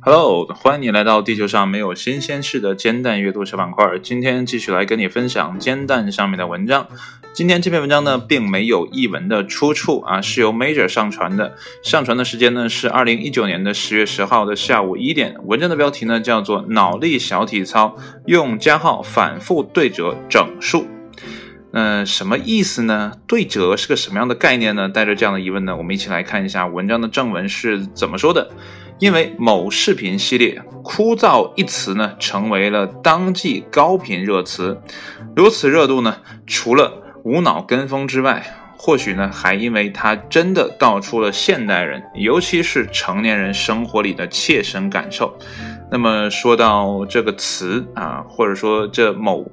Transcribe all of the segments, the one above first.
Hello，欢迎你来到地球上没有新鲜事的煎蛋阅读小板块。今天继续来跟你分享煎蛋上面的文章。今天这篇文章呢，并没有译文的出处啊，是由 Major 上传的。上传的时间呢是二零一九年的十月十号的下午一点。文章的标题呢叫做“脑力小体操，用加号反复对折整数”。嗯，什么意思呢？对折是个什么样的概念呢？带着这样的疑问呢，我们一起来看一下文章的正文是怎么说的。因为某视频系列“枯燥”一词呢，成为了当季高频热词。如此热度呢，除了无脑跟风之外，或许呢，还因为它真的道出了现代人，尤其是成年人生活里的切身感受。那么说到这个词啊，或者说这某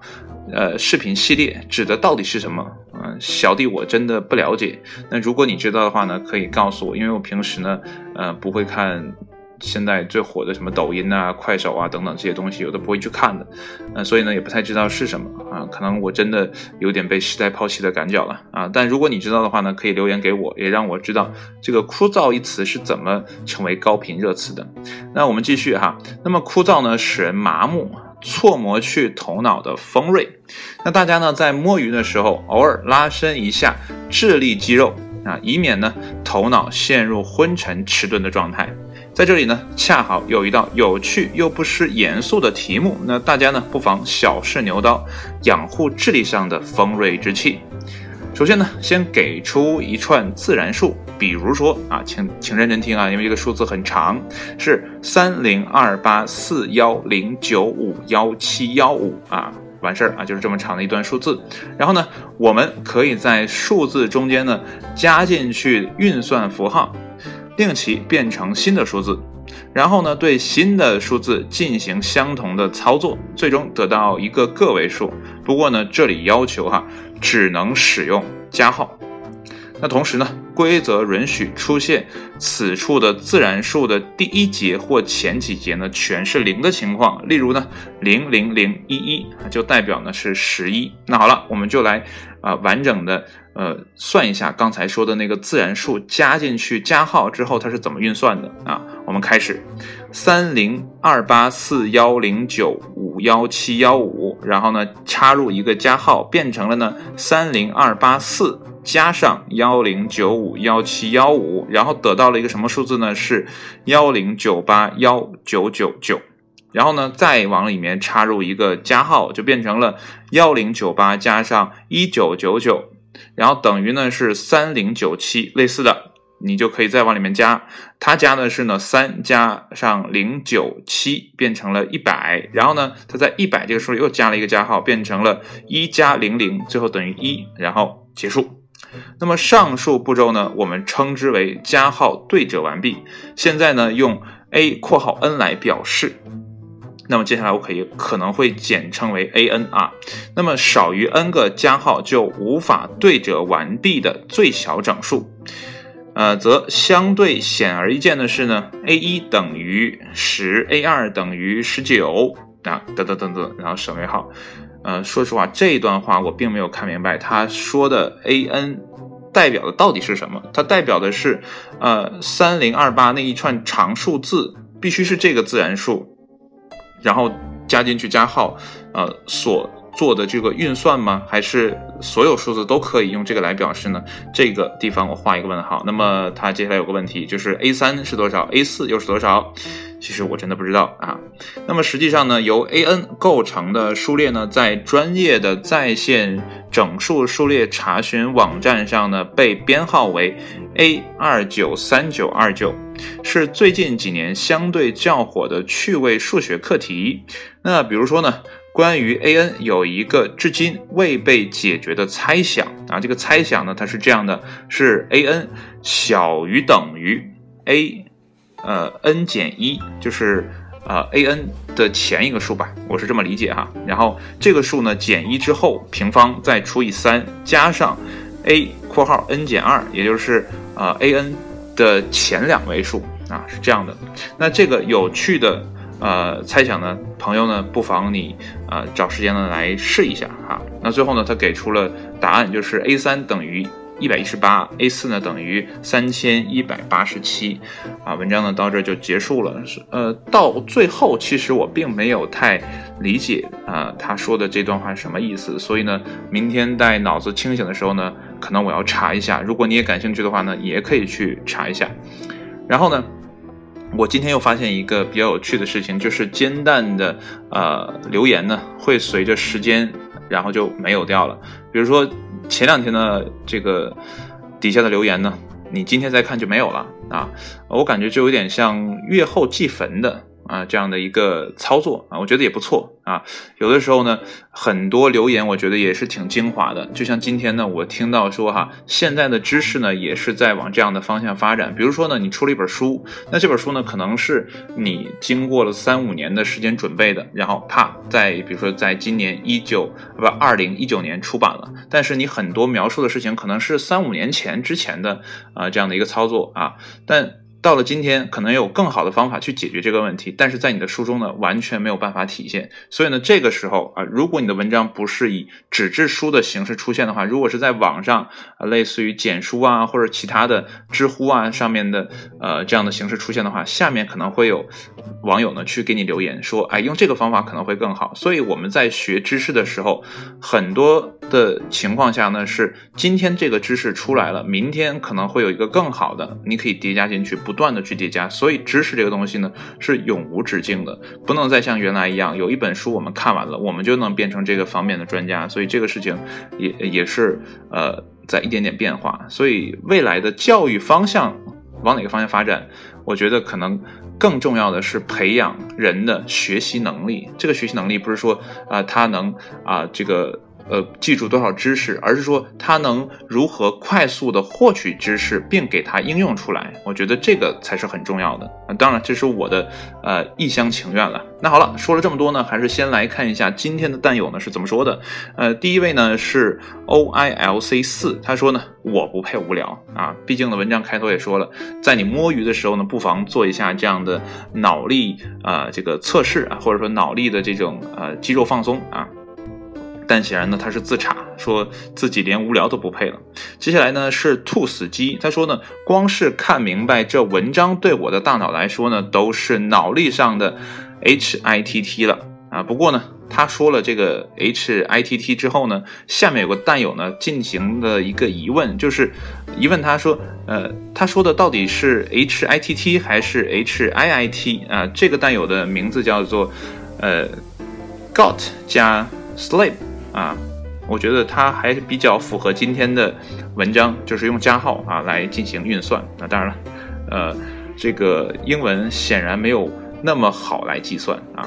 呃视频系列指的到底是什么？嗯，小弟我真的不了解。那如果你知道的话呢，可以告诉我，因为我平时呢，呃，不会看。现在最火的什么抖音啊、快手啊等等这些东西，有的不会去看的，呃，所以呢也不太知道是什么啊，可能我真的有点被时代抛弃的感觉了啊。但如果你知道的话呢，可以留言给我，也让我知道这个“枯燥”一词是怎么成为高频热词的。那我们继续哈，那么枯燥呢，使人麻木，错磨去头脑的锋锐。那大家呢在摸鱼的时候，偶尔拉伸一下智力肌肉啊，以免呢头脑陷入昏沉迟钝的状态。在这里呢，恰好有一道有趣又不失严肃的题目，那大家呢不妨小试牛刀，养护智力上的锋锐之气。首先呢，先给出一串自然数，比如说啊，请请认真听啊，因为这个数字很长，是三零二八四幺零九五幺七幺五啊，完事儿啊，就是这么长的一段数字。然后呢，我们可以在数字中间呢加进去运算符号。令其变成新的数字，然后呢，对新的数字进行相同的操作，最终得到一个个位数。不过呢，这里要求哈，只能使用加号。那同时呢，规则允许出现此处的自然数的第一节或前几节呢全是零的情况。例如呢，零零零一一就代表呢是十一。那好了，我们就来啊完整的。呃，算一下刚才说的那个自然数加进去加号之后，它是怎么运算的啊？我们开始，三零二八四幺零九五幺七幺五，然后呢插入一个加号，变成了呢三零二八四加上幺零九五幺七幺五，然后得到了一个什么数字呢？是幺零九八幺九九九，然后呢再往里面插入一个加号，就变成了幺零九八加上一九九九。然后等于呢是三零九七，类似的，你就可以再往里面加。它加的是呢三加上零九七，变成了一百。然后呢，它在一百这个数又加了一个加号，变成了一加零零，最后等于一，然后结束。那么上述步骤呢，我们称之为加号对折完毕。现在呢，用 a 括号 n 来表示。那么接下来我可以可能会简称为 a n 啊，那么少于 n 个加号就无法对折完毕的最小整数，呃，则相对显而易见的是呢，a 一等于十，a 二等于十九啊，等等等等，然后省略号。呃，说实话这一段话我并没有看明白，他说的 a n 代表的到底是什么？它代表的是呃三零二八那一串长数字必须是这个自然数。然后加进去加号，呃，所做的这个运算吗？还是所有数字都可以用这个来表示呢？这个地方我画一个问号。那么它接下来有个问题，就是 a 三是多少？a 四又是多少？其实我真的不知道啊。那么实际上呢，由 a n 构成的数列呢，在专业的在线整数数列查询网站上呢，被编号为 a 二九三九二九，是最近几年相对较火的趣味数学课题。那比如说呢，关于 a n 有一个至今未被解决的猜想啊，这个猜想呢，它是这样的：是 a n 小于等于 a。呃，n 减一就是呃 a n 的前一个数吧，我是这么理解哈。然后这个数呢减一之后平方再除以三，加上 a 括号 n 减二，也就是呃 a n 的前两位数啊，是这样的。那这个有趣的呃猜想呢，朋友呢不妨你啊找时间呢来试一下哈。那最后呢，他给出了答案，就是 a 三等于一百一十八，A 四呢等于三千一百八十七，啊，文章呢到这就结束了。是呃，到最后其实我并没有太理解啊他说的这段话是什么意思，所以呢，明天在脑子清醒的时候呢，可能我要查一下。如果你也感兴趣的话呢，也可以去查一下。然后呢，我今天又发现一个比较有趣的事情，就是煎蛋的呃留言呢会随着时间然后就没有掉了，比如说。前两天的这个底下的留言呢，你今天再看就没有了啊，我感觉就有点像月后祭坟的。啊，这样的一个操作啊，我觉得也不错啊。有的时候呢，很多留言我觉得也是挺精华的。就像今天呢，我听到说哈，现在的知识呢也是在往这样的方向发展。比如说呢，你出了一本书，那这本书呢可能是你经过了三五年的时间准备的，然后啪，在比如说在今年一九不二零一九年出版了，但是你很多描述的事情可能是三五年前之前的啊这样的一个操作啊，但。到了今天，可能有更好的方法去解决这个问题，但是在你的书中呢，完全没有办法体现。所以呢，这个时候啊，如果你的文章不是以纸质书的形式出现的话，如果是在网上啊，类似于简书啊或者其他的知乎啊上面的呃这样的形式出现的话，下面可能会有网友呢去给你留言说，哎，用这个方法可能会更好。所以我们在学知识的时候，很多的情况下呢，是今天这个知识出来了，明天可能会有一个更好的，你可以叠加进去，不。不断的去叠加，所以知识这个东西呢是永无止境的，不能再像原来一样，有一本书我们看完了，我们就能变成这个方面的专家。所以这个事情也也是呃在一点点变化。所以未来的教育方向往哪个方向发展，我觉得可能更重要的是培养人的学习能力。这个学习能力不是说啊他能啊这个。呃，记住多少知识，而是说他能如何快速的获取知识，并给它应用出来。我觉得这个才是很重要的。啊，当然这是我的呃一厢情愿了。那好了，说了这么多呢，还是先来看一下今天的弹友呢是怎么说的。呃，第一位呢是 O I L C 四，他说呢我不配无聊啊，毕竟呢文章开头也说了，在你摸鱼的时候呢，不妨做一下这样的脑力啊这个测试啊，或者说脑力的这种呃肌肉放松啊。但显然呢，他是自嘲，说自己连无聊都不配了。接下来呢是兔死鸡，他说呢，光是看明白这文章对我的大脑来说呢，都是脑力上的 H I T T 了啊。不过呢，他说了这个 H I T T 之后呢，下面有个蛋友呢进行了一个疑问，就是疑问他说，呃，他说的到底是 H I T T 还是 H I I T 啊？这个蛋友的名字叫做呃 Got 加 Sleep。啊，我觉得它还是比较符合今天的文章，就是用加号啊来进行运算。那当然了，呃，这个英文显然没有那么好来计算啊。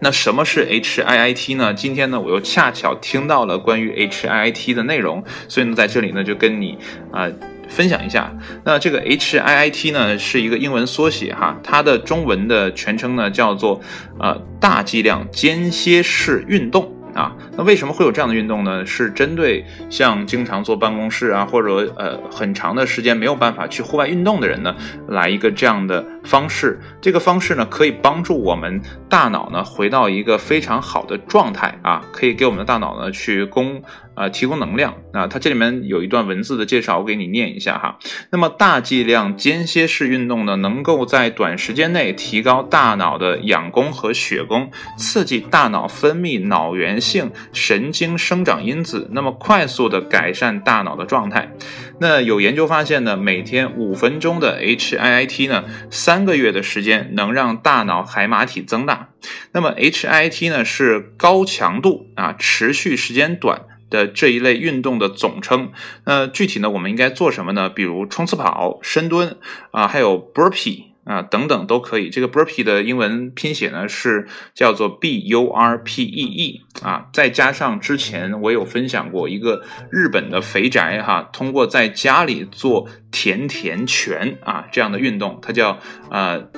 那什么是 H I I T 呢？今天呢，我又恰巧听到了关于 H I I T 的内容，所以呢，在这里呢，就跟你啊分享一下。那这个 H I I T 呢，是一个英文缩写哈，它的中文的全称呢叫做呃大剂量间歇式运动。啊，那为什么会有这样的运动呢？是针对像经常坐办公室啊，或者呃很长的时间没有办法去户外运动的人呢，来一个这样的方式。这个方式呢，可以帮助我们大脑呢回到一个非常好的状态啊，可以给我们的大脑呢去供。啊，提供能量啊！它这里面有一段文字的介绍，我给你念一下哈。那么大剂量间歇式运动呢，能够在短时间内提高大脑的氧功和血功，刺激大脑分泌脑源性神经生长因子，那么快速的改善大脑的状态。那有研究发现呢，每天五分钟的 H I I T 呢，三个月的时间能让大脑海马体增大。那么 H I I T 呢是高强度啊，持续时间短。的这一类运动的总称，那具体呢，我们应该做什么呢？比如冲刺跑、深蹲啊，还有 burpee 啊等等都可以。这个 burpee 的英文拼写呢是叫做 b u r p e e 啊，再加上之前我有分享过一个日本的肥宅哈，通过在家里做甜甜拳啊这样的运动，它叫呃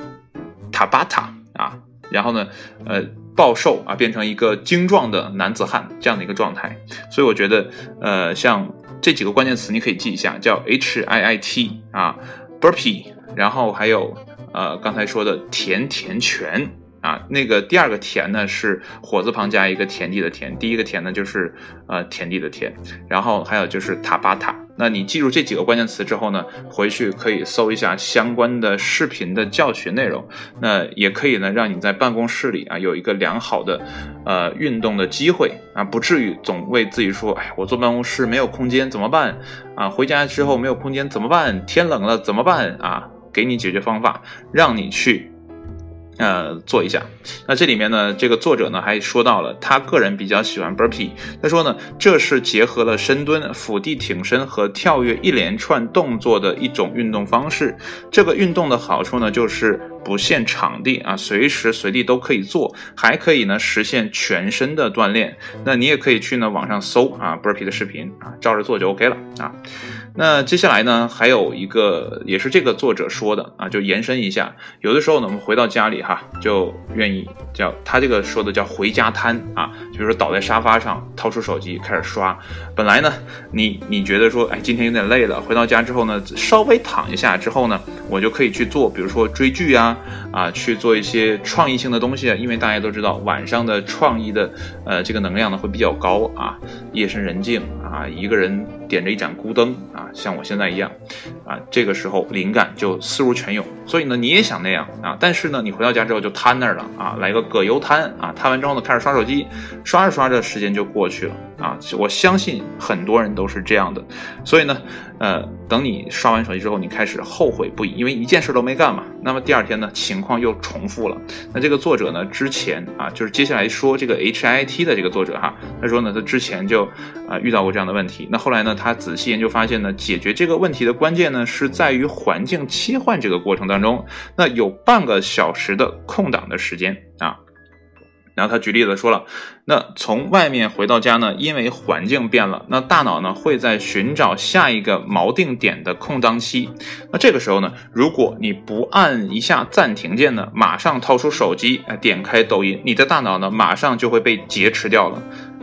tabata 啊，然后呢呃。暴瘦啊，变成一个精壮的男子汉这样的一个状态，所以我觉得，呃，像这几个关键词你可以记一下，叫 H I I T 啊，burpee，然后还有呃刚才说的甜甜拳啊。那个第二个田呢是火字旁加一个田地的田，第一个田呢就是呃田地的田，然后还有就是塔巴塔。那你记住这几个关键词之后呢，回去可以搜一下相关的视频的教学内容。那也可以呢，让你在办公室里啊有一个良好的呃运动的机会啊，不至于总为自己说，哎，我坐办公室没有空间怎么办啊？回家之后没有空间怎么办？天冷了怎么办啊？给你解决方法，让你去。呃，做一下。那这里面呢，这个作者呢还说到了，他个人比较喜欢 burpee。他说呢，这是结合了深蹲、俯地挺身和跳跃一连串动作的一种运动方式。这个运动的好处呢，就是不限场地啊，随时随地都可以做，还可以呢实现全身的锻炼。那你也可以去呢网上搜啊 burpee 的视频啊，照着做就 OK 了啊。那接下来呢，还有一个也是这个作者说的啊，就延伸一下。有的时候呢，我们回到家里哈，就愿意叫他这个说的叫回家瘫啊，比如说倒在沙发上，掏出手机开始刷。本来呢，你你觉得说，哎，今天有点累了，回到家之后呢，稍微躺一下之后呢，我就可以去做，比如说追剧啊，啊，去做一些创意性的东西。因为大家都知道，晚上的创意的呃这个能量呢会比较高啊，夜深人静啊，一个人。点着一盏孤灯啊，像我现在一样，啊，这个时候灵感就思如泉涌。所以呢，你也想那样啊，但是呢，你回到家之后就瘫那儿了啊，来个葛优瘫啊，瘫完之后呢，开始刷手机，刷着刷着时间就过去了。啊，我相信很多人都是这样的，所以呢，呃，等你刷完手机之后，你开始后悔不已，因为一件事都没干嘛。那么第二天呢，情况又重复了。那这个作者呢，之前啊，就是接下来说这个 HIT 的这个作者哈，他说呢，他之前就啊遇到过这样样的问题。那后来呢，他仔细研究发现呢，解决这个问题的关键呢，是在于环境切换这个过程当中，那有半个小时的空档的时间啊。然后他举例子说了，那从外面回到家呢，因为环境变了，那大脑呢会在寻找下一个锚定点的空档期。那这个时候呢，如果你不按一下暂停键呢，马上掏出手机，哎，点开抖音，你的大脑呢马上就会被劫持掉了。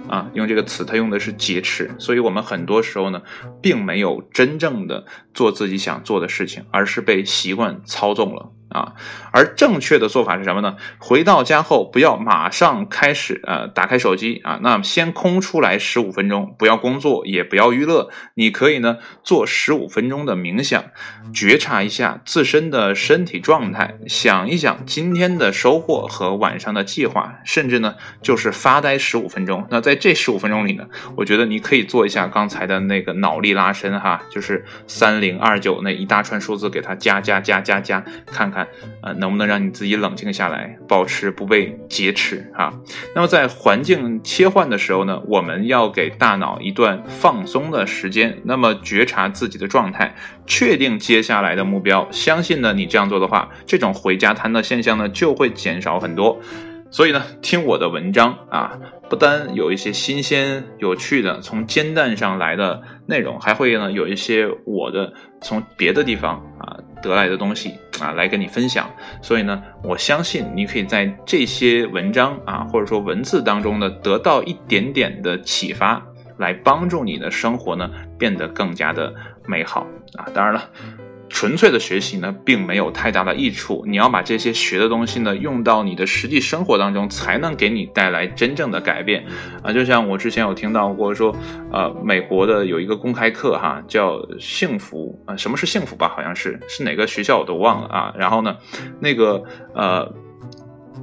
啊，用这个词，它用的是劫持，所以我们很多时候呢，并没有真正的做自己想做的事情，而是被习惯操纵了。啊，而正确的做法是什么呢？回到家后不要马上开始，呃，打开手机啊，那先空出来十五分钟，不要工作，也不要娱乐。你可以呢做十五分钟的冥想，觉察一下自身的身体状态，想一想今天的收获和晚上的计划，甚至呢就是发呆十五分钟。那在这十五分钟里呢，我觉得你可以做一下刚才的那个脑力拉伸哈，就是三零二九那一大串数字给它加加加加加，看看。呃，能不能让你自己冷静下来，保持不被劫持啊？那么在环境切换的时候呢，我们要给大脑一段放松的时间，那么觉察自己的状态，确定接下来的目标。相信呢，你这样做的话，这种回家瘫的现象呢就会减少很多。所以呢，听我的文章啊，不单有一些新鲜有趣的从煎蛋上来的内容，还会呢有一些我的从别的地方啊得来的东西啊来跟你分享。所以呢，我相信你可以在这些文章啊或者说文字当中呢得到一点点的启发，来帮助你的生活呢变得更加的美好啊。当然了。纯粹的学习呢，并没有太大的益处。你要把这些学的东西呢，用到你的实际生活当中，才能给你带来真正的改变啊！就像我之前有听到过说，呃，美国的有一个公开课哈，叫幸福啊，什么是幸福吧？好像是是哪个学校我都忘了啊。然后呢，那个呃。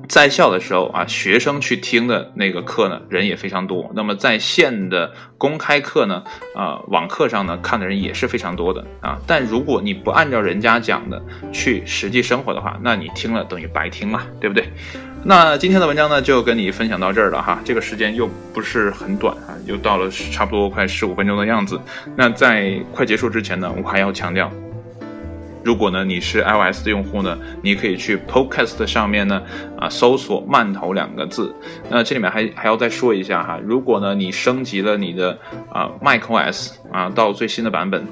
在校的时候啊，学生去听的那个课呢，人也非常多。那么在线的公开课呢，啊，网课上呢，看的人也是非常多的啊。但如果你不按照人家讲的去实际生活的话，那你听了等于白听嘛，对不对？那今天的文章呢，就跟你分享到这儿了哈。这个时间又不是很短啊，又到了差不多快十五分钟的样子。那在快结束之前呢，我还要强调。如果呢你是 iOS 的用户呢，你可以去 Podcast 上面呢啊搜索“慢头”两个字。那这里面还还要再说一下哈，如果呢你升级了你的啊 macOS 啊到最新的版本，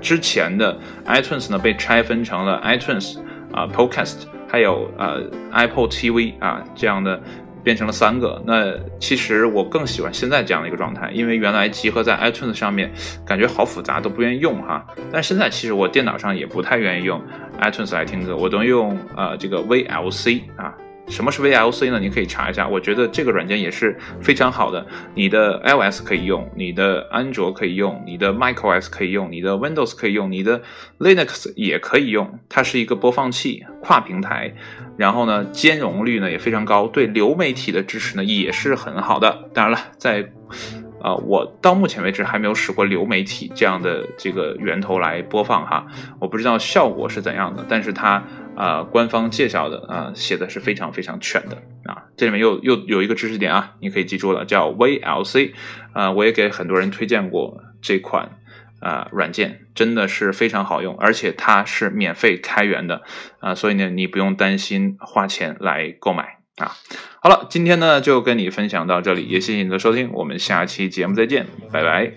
之前的 iTunes 呢被拆分成了 iTunes 啊 Podcast 还有呃 Apple TV 啊这样的。变成了三个，那其实我更喜欢现在这样的一个状态，因为原来集合在 iTunes 上面，感觉好复杂，都不愿意用哈。但现在其实我电脑上也不太愿意用 iTunes 来听歌，我都用呃这个 VLC 啊什么是 VLC 呢？你可以查一下，我觉得这个软件也是非常好的。你的 iOS 可以用，你的安卓可以用，你的 macOS 可以用，你的 Windows 可以用，你的 Linux 也可以用。它是一个播放器，跨平台，然后呢，兼容率呢也非常高，对流媒体的支持呢也是很好的。当然了，在啊，我到目前为止还没有使过流媒体这样的这个源头来播放哈，我不知道效果是怎样的，但是它啊官方介绍的啊写的是非常非常全的啊，这里面又又有一个知识点啊，你可以记住了，叫 VLC 啊，我也给很多人推荐过这款啊软件，真的是非常好用，而且它是免费开源的啊，所以呢你不用担心花钱来购买。啊好了今天呢就跟你分享到这里也谢谢你的收听我们下期节目再见拜拜。